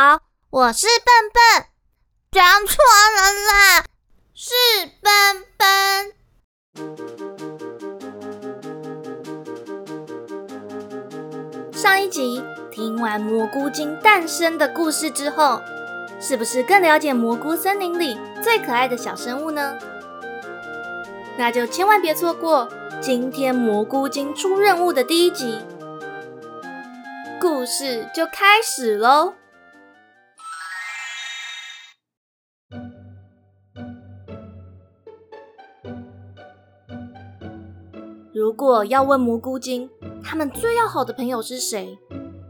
好，我是笨笨，讲错了啦，是笨笨。上一集听完蘑菇精诞生的故事之后，是不是更了解蘑菇森林里最可爱的小生物呢？那就千万别错过今天蘑菇精出任务的第一集。故事就开始喽！如果要问蘑菇精，他们最要好的朋友是谁？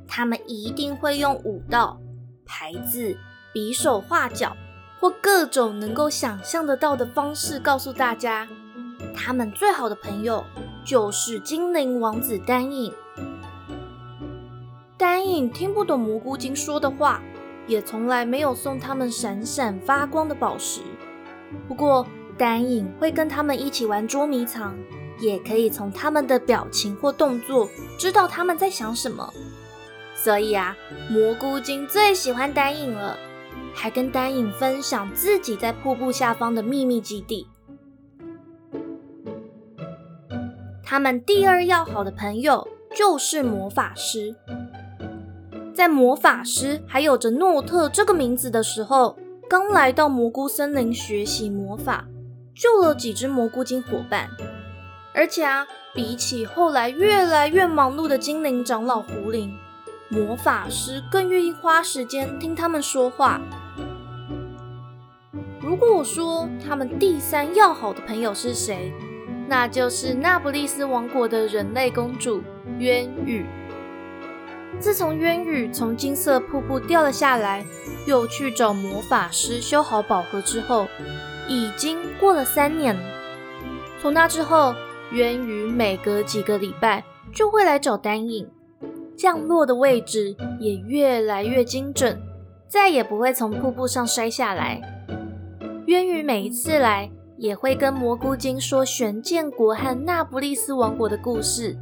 他们一定会用舞蹈、牌子、比手画脚或各种能够想象得到的方式告诉大家，他们最好的朋友就是精灵王子丹影。丹影听不懂蘑菇精说的话，也从来没有送他们闪闪发光的宝石。不过，丹影会跟他们一起玩捉迷藏，也可以从他们的表情或动作知道他们在想什么。所以啊，蘑菇精最喜欢丹影了，还跟丹影分享自己在瀑布下方的秘密基地。他们第二要好的朋友就是魔法师。在魔法师还有着诺特这个名字的时候，刚来到蘑菇森林学习魔法，救了几只蘑菇精伙伴。而且啊，比起后来越来越忙碌的精灵长老胡林，魔法师更愿意花时间听他们说话。如果我说他们第三要好的朋友是谁，那就是那不勒斯王国的人类公主渊羽。自从渊羽从金色瀑布掉了下来，又去找魔法师修好宝盒之后，已经过了三年。从那之后，渊羽每隔几个礼拜就会来找丹影，降落的位置也越来越精准，再也不会从瀑布上摔下来。渊羽每一次来，也会跟蘑菇精说玄剑国和那不勒斯王国的故事。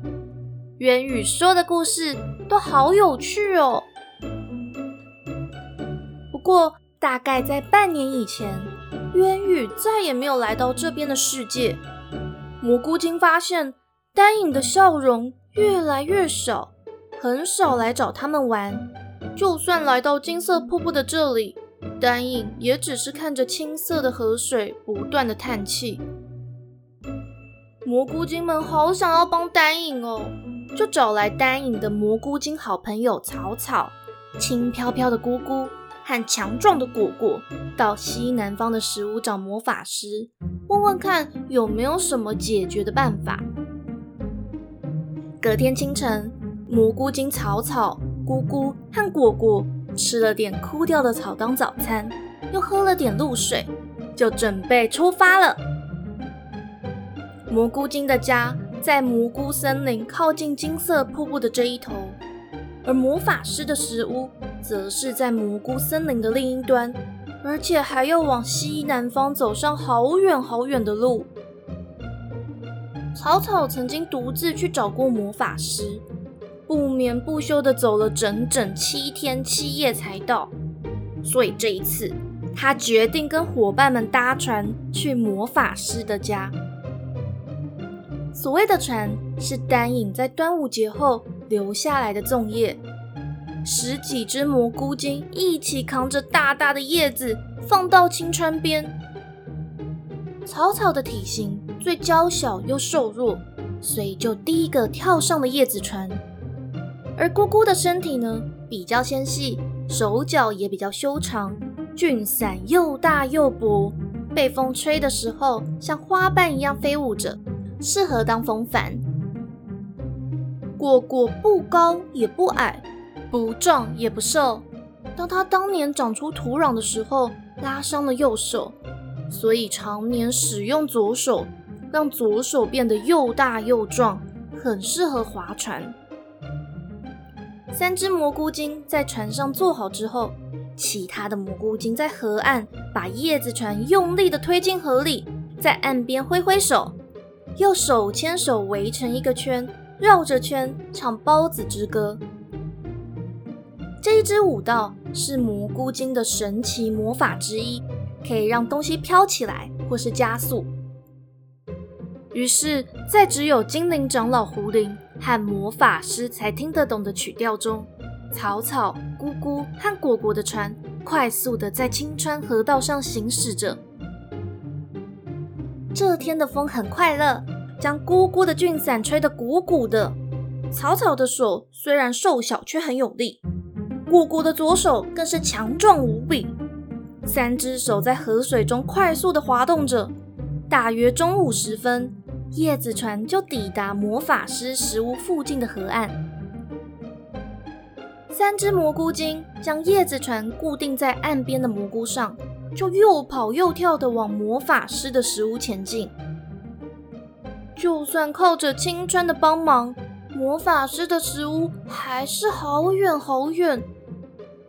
渊羽说的故事都好有趣哦。不过，大概在半年以前，渊羽再也没有来到这边的世界。蘑菇精发现丹影的笑容越来越少，很少来找他们玩。就算来到金色瀑布的这里，丹影也只是看着青色的河水，不断的叹气。蘑菇精们好想要帮丹影哦。就找来丹影的蘑菇精好朋友草草、轻飘飘的姑姑和强壮的果果，到西南方的食物找魔法师，问问看有没有什么解决的办法。隔天清晨，蘑菇精草草、姑姑和果果吃了点枯掉的草当早餐，又喝了点露水，就准备出发了。蘑菇精的家。在蘑菇森林靠近金色瀑布的这一头，而魔法师的石屋则是在蘑菇森林的另一端，而且还要往西南方走上好远好远的路。草草曾经独自去找过魔法师，不眠不休地走了整整七天七夜才到，所以这一次他决定跟伙伴们搭船去魔法师的家。所谓的船是丹影在端午节后留下来的粽叶，十几只蘑菇精一起扛着大大的叶子放到青川边。草草的体型最娇小又瘦弱，所以就第一个跳上了叶子船。而姑姑的身体呢比较纤细，手脚也比较修长，菌伞又大又薄，被风吹的时候像花瓣一样飞舞着。适合当风帆。果果不高也不矮，不壮也不瘦。当他当年长出土壤的时候，拉伤了右手，所以常年使用左手，让左手变得又大又壮，很适合划船。三只蘑菇精在船上坐好之后，其他的蘑菇精在河岸把叶子船用力的推进河里，在岸边挥挥手。又手牵手围成一个圈，绕着圈唱包子之歌。这一支舞蹈是蘑菇精的神奇魔法之一，可以让东西飘起来或是加速。于是，在只有精灵长老胡林和魔法师才听得懂的曲调中，草草、咕咕和果果的船快速的在青川河道上行驶着。这天的风很快乐，将姑姑的俊伞吹得鼓鼓的。草草的手虽然瘦小，却很有力。姑姑的左手更是强壮无比。三只手在河水中快速的滑动着。大约中午时分。叶子船就抵达魔法师石屋附近的河岸。三只蘑菇精将叶子船固定在岸边的蘑菇上，就又跑又跳的往魔法师的石屋前进。就算靠着青川的帮忙，魔法师的石屋还是好远好远。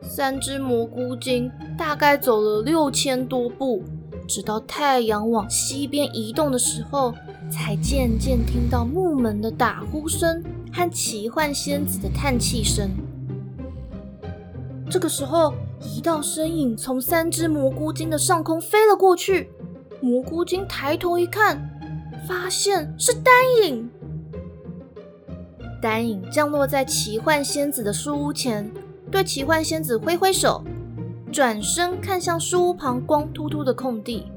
三只蘑菇精大概走了六千多步，直到太阳往西边移动的时候。才渐渐听到木门的打呼声和奇幻仙子的叹气声。这个时候，一道身影从三只蘑菇精的上空飞了过去。蘑菇精抬头一看，发现是丹影。丹影降落在奇幻仙子的书屋前，对奇幻仙子挥挥手，转身看向书屋旁光秃秃的空地。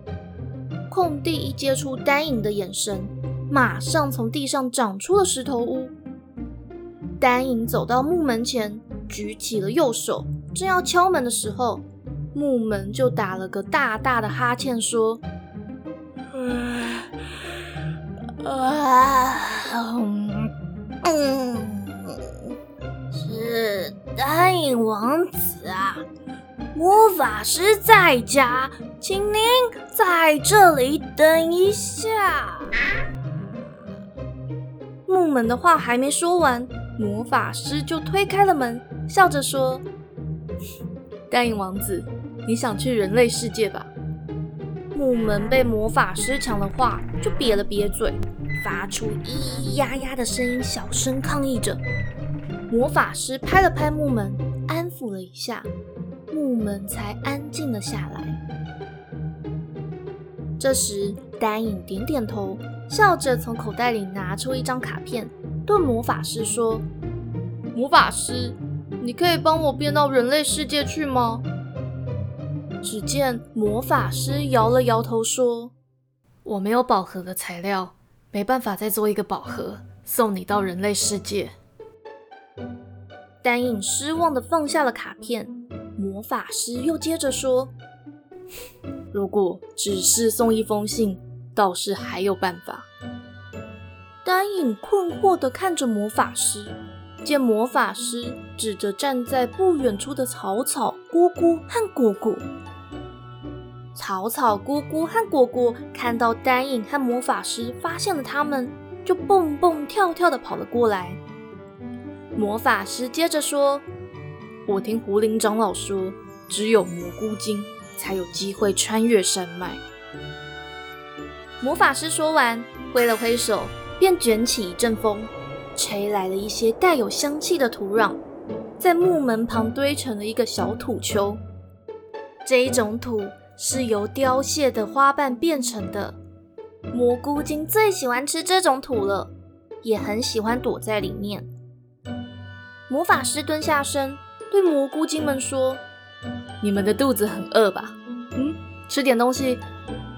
空地一接触丹影的眼神，马上从地上长出了石头屋。丹影走到木门前，举起了右手，正要敲门的时候，木门就打了个大大的哈欠，说：“ 啊，嗯，是丹影王子啊。”魔法师在家，请您在这里等一下。木门的话还没说完，魔法师就推开了门，笑着说：“丹影王子，你想去人类世界吧？”木门被魔法师抢了话，就瘪了瘪嘴，发出咿咿呀呀的声音，小声抗议着。魔法师拍了拍木门，安抚了一下。木门才安静了下来。这时，丹影点点头，笑着从口袋里拿出一张卡片，对魔法师说：“魔法师，你可以帮我变到人类世界去吗？”只见魔法师摇了摇头说：“我没有宝盒的材料，没办法再做一个宝盒送你到人类世界。”丹影失望的放下了卡片。魔法师又接着说：“如果只是送一封信，倒是还有办法。”丹影困惑的看着魔法师，见魔法师指着站在不远处的草草、姑姑和果果。草草、姑姑和果果看到丹影和魔法师发现了他们，就蹦蹦跳跳地跑了过来。魔法师接着说。我听胡林长老说，只有蘑菇精才有机会穿越山脉。魔法师说完，挥了挥手，便卷起一阵风，吹来了一些带有香气的土壤，在木门旁堆成了一个小土丘。这一种土是由凋谢的花瓣变成的。蘑菇精最喜欢吃这种土了，也很喜欢躲在里面。魔法师蹲下身。对蘑菇精们说：“你们的肚子很饿吧？嗯，吃点东西，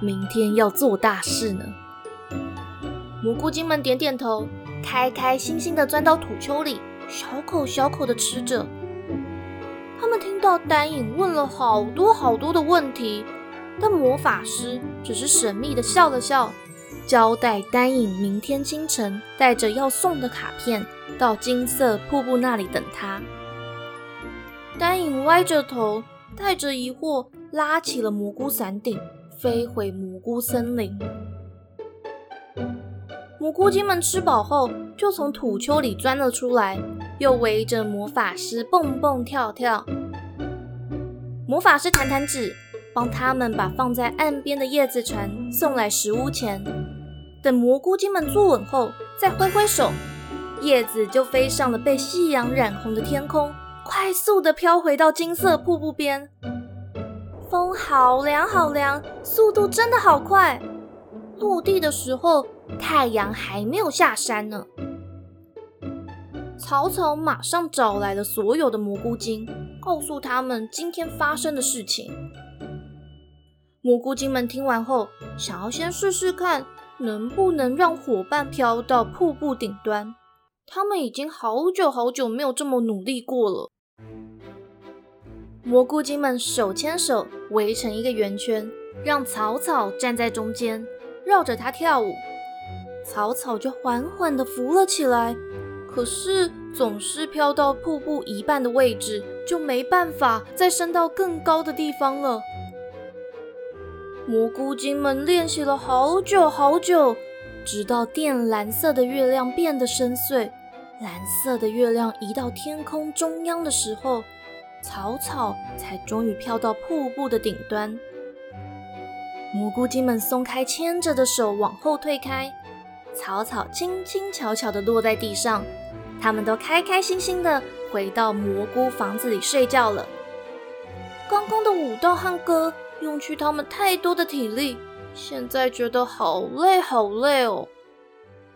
明天要做大事呢。”蘑菇精们点点头，开开心心的钻到土丘里，小口小口的吃着。他们听到丹影问了好多好多的问题，但魔法师只是神秘的笑了笑，交代丹影明天清晨带着要送的卡片到金色瀑布那里等他。丹影歪着头，带着疑惑，拉起了蘑菇伞顶，飞回蘑菇森林。蘑菇精们吃饱后，就从土丘里钻了出来，又围着魔法师蹦蹦跳跳。魔法师弹弹指，帮他们把放在岸边的叶子船送来石屋前。等蘑菇精们坐稳后，再挥挥手，叶子就飞上了被夕阳染红的天空。快速的飘回到金色瀑布边。风好凉好凉，速度真的好快。落地的时候，太阳还没有下山呢。草草马上找来了所有的蘑菇精，告诉他们今天发生的事情。蘑菇精们听完后，想要先试试看，能不能让伙伴飘到瀑布顶端。他们已经好久好久没有这么努力过了。蘑菇精们手牵手围成一个圆圈，让草草站在中间，绕着它跳舞。草草就缓缓地浮了起来。可是总是飘到瀑布一半的位置，就没办法再升到更高的地方了。蘑菇精们练习了好久好久，直到靛蓝色的月亮变得深邃，蓝色的月亮移到天空中央的时候。草草才终于飘到瀑布的顶端，蘑菇精们松开牵着的手，往后退开。草草轻轻巧巧地落在地上，他们都开开心心的回到蘑菇房子里睡觉了。刚刚的舞蹈和歌用去他们太多的体力，现在觉得好累好累哦。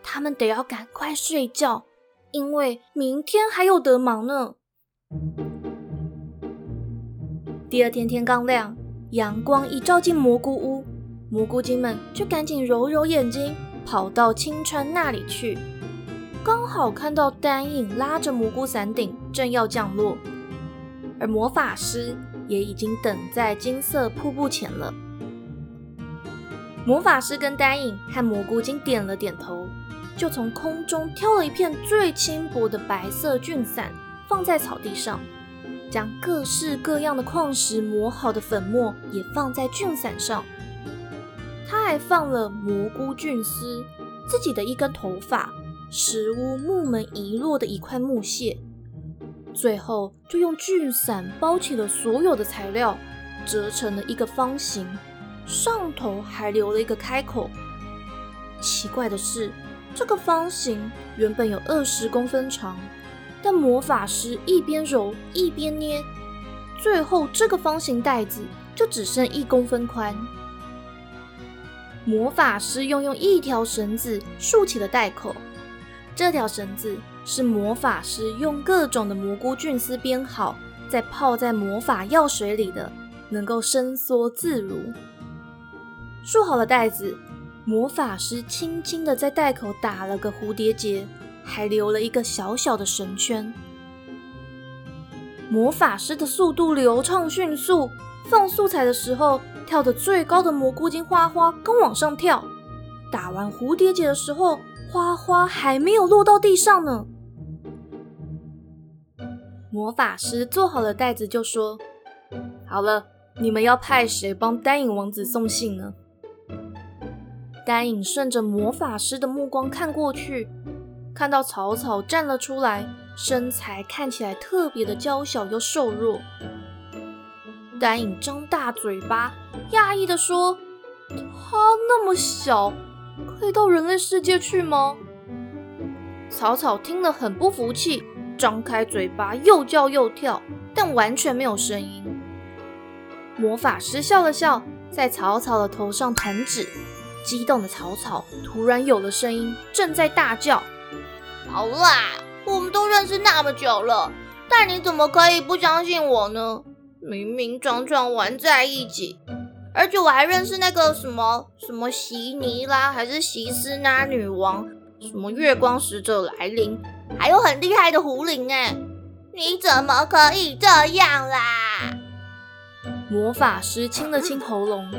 他们得要赶快睡觉，因为明天还有得忙呢。第二天天刚亮，阳光一照进蘑菇屋，蘑菇精们就赶紧揉揉眼睛，跑到青川那里去。刚好看到丹影拉着蘑菇伞顶正要降落，而魔法师也已经等在金色瀑布前了。魔法师跟丹影和蘑菇精点了点头，就从空中挑了一片最轻薄的白色菌伞，放在草地上。将各式各样的矿石磨好的粉末也放在菌伞上，他还放了蘑菇菌丝、自己的一根头发、石屋木门遗落的一块木屑，最后就用菌伞包起了所有的材料，折成了一个方形，上头还留了一个开口。奇怪的是，这个方形原本有二十公分长。但魔法师一边揉一边捏，最后这个方形袋子就只剩一公分宽。魔法师又用一条绳子竖起了袋口，这条绳子是魔法师用各种的蘑菇菌丝编好，再泡在魔法药水里的，能够伸缩自如。束好了袋子，魔法师轻轻的在袋口打了个蝴蝶结。还留了一个小小的绳圈。魔法师的速度流畅迅速，放素材的时候跳得最高的蘑菇精花花刚往上跳，打完蝴蝶结的时候，花花还没有落到地上呢。魔法师做好了袋子，就说：“好了，你们要派谁帮丹影王子送信呢？”丹影顺着魔法师的目光看过去。看到草草站了出来，身材看起来特别的娇小又瘦弱。丹影张大嘴巴，讶异的说：“他那么小，可以到人类世界去吗？”草草听了很不服气，张开嘴巴又叫又跳，但完全没有声音。魔法师笑了笑，在草草的头上弹指，激动的草草突然有了声音，正在大叫。好啦，我们都认识那么久了，但你怎么可以不相信我呢？明明常常玩在一起，而且我还认识那个什么什么席尼拉，还是席斯拉女王，什么月光使者来临，还有很厉害的狐狸哎！你怎么可以这样啦？魔法师清了清喉咙，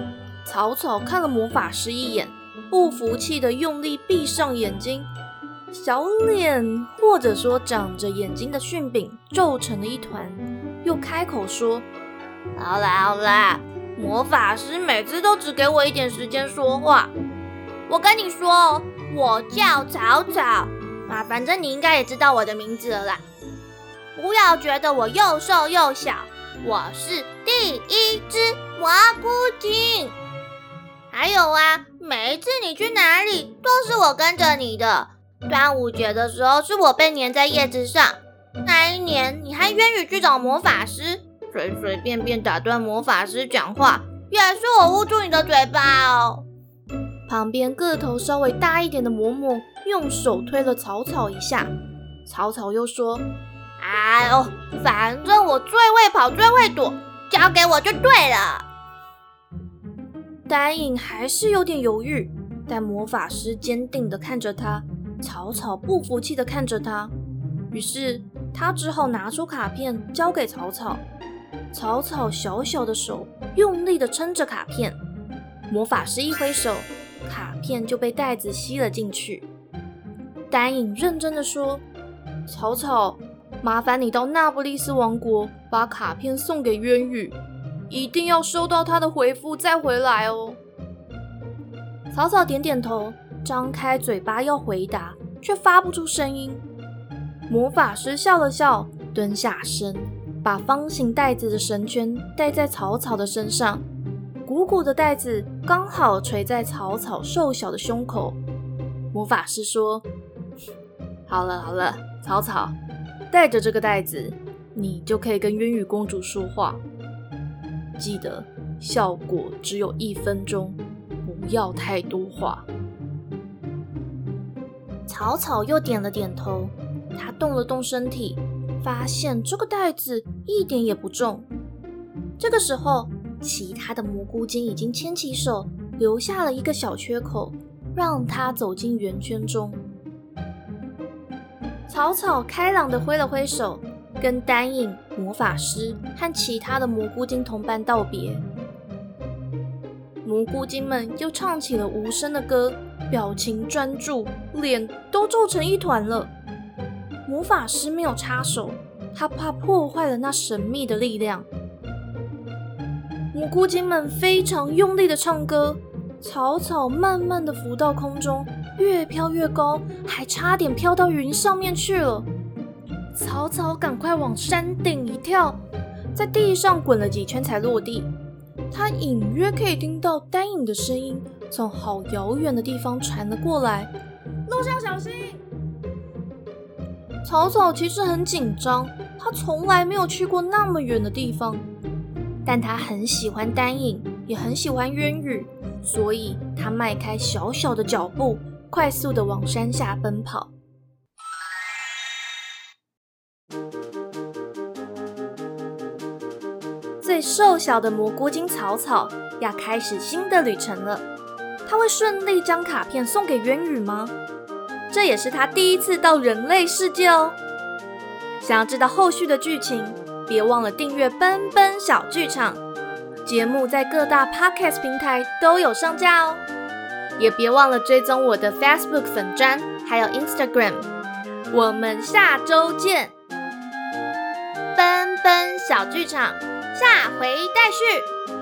草草看了魔法师一眼，不服气的用力闭上眼睛。小脸，或者说长着眼睛的杏饼皱成了一团，又开口说：“好啦好啦，魔法师每次都只给我一点时间说话。我跟你说，我叫草草啊，反正你应该也知道我的名字了啦。不要觉得我又瘦又小，我是第一只蘑菇精。还有啊，每一次你去哪里，都是我跟着你的。”端午节的时候，是我被粘在叶子上；那一年你还愿意去找魔法师，随随便便打断魔法师讲话，也是我捂住你的嘴巴哦。旁边个头稍微大一点的嬷嬷用手推了草草一下，草草又说：“哎呦，反正我最会跑，最会躲，交给我就对了。”丹影还是有点犹豫，但魔法师坚定地看着他，草草不服气地看着他，于是他只好拿出卡片交给草草。草草小小的手用力地撑着卡片，魔法师一挥手。卡片就被袋子吸了进去。丹影认真的说：“草草，麻烦你到那不勒斯王国把卡片送给渊羽，一定要收到他的回复再回来哦。”草草点点头，张开嘴巴要回答，却发不出声音。魔法师笑了笑，蹲下身，把方形袋子的绳圈戴在草草的身上。鼓鼓的袋子刚好垂在草草瘦小的胸口。魔法师说：“好了好了，草草，带着这个袋子，你就可以跟渊羽公主说话。记得效果只有一分钟，不要太多话。”草草又点了点头，他动了动身体，发现这个袋子一点也不重。这个时候。其他的蘑菇精已经牵起手，留下了一个小缺口，让他走进圆圈中。草草开朗地挥了挥手，跟丹影、魔法师和其他的蘑菇精同伴道别。蘑菇精们又唱起了无声的歌，表情专注，脸都皱成一团了。魔法师没有插手，他怕破坏了那神秘的力量。蘑菇精们非常用力的唱歌，草草慢慢的浮到空中，越飘越高，还差点飘到云上面去了。草草赶快往山顶一跳，在地上滚了几圈才落地。他隐约可以听到丹影的声音从好遥远的地方传了过来：“路上小心！”草草其实很紧张，他从来没有去过那么远的地方。但他很喜欢丹影，也很喜欢渊羽，所以他迈开小小的脚步，快速的往山下奔跑。最瘦小的蘑菇精草草要开始新的旅程了，他会顺利将卡片送给渊羽吗？这也是他第一次到人类世界哦。想要知道后续的剧情？别忘了订阅奔奔小剧场节目，在各大 podcast 平台都有上架哦。也别忘了追踪我的 Facebook 粉专，还有 Instagram。我们下周见，奔奔小剧场，下回待续。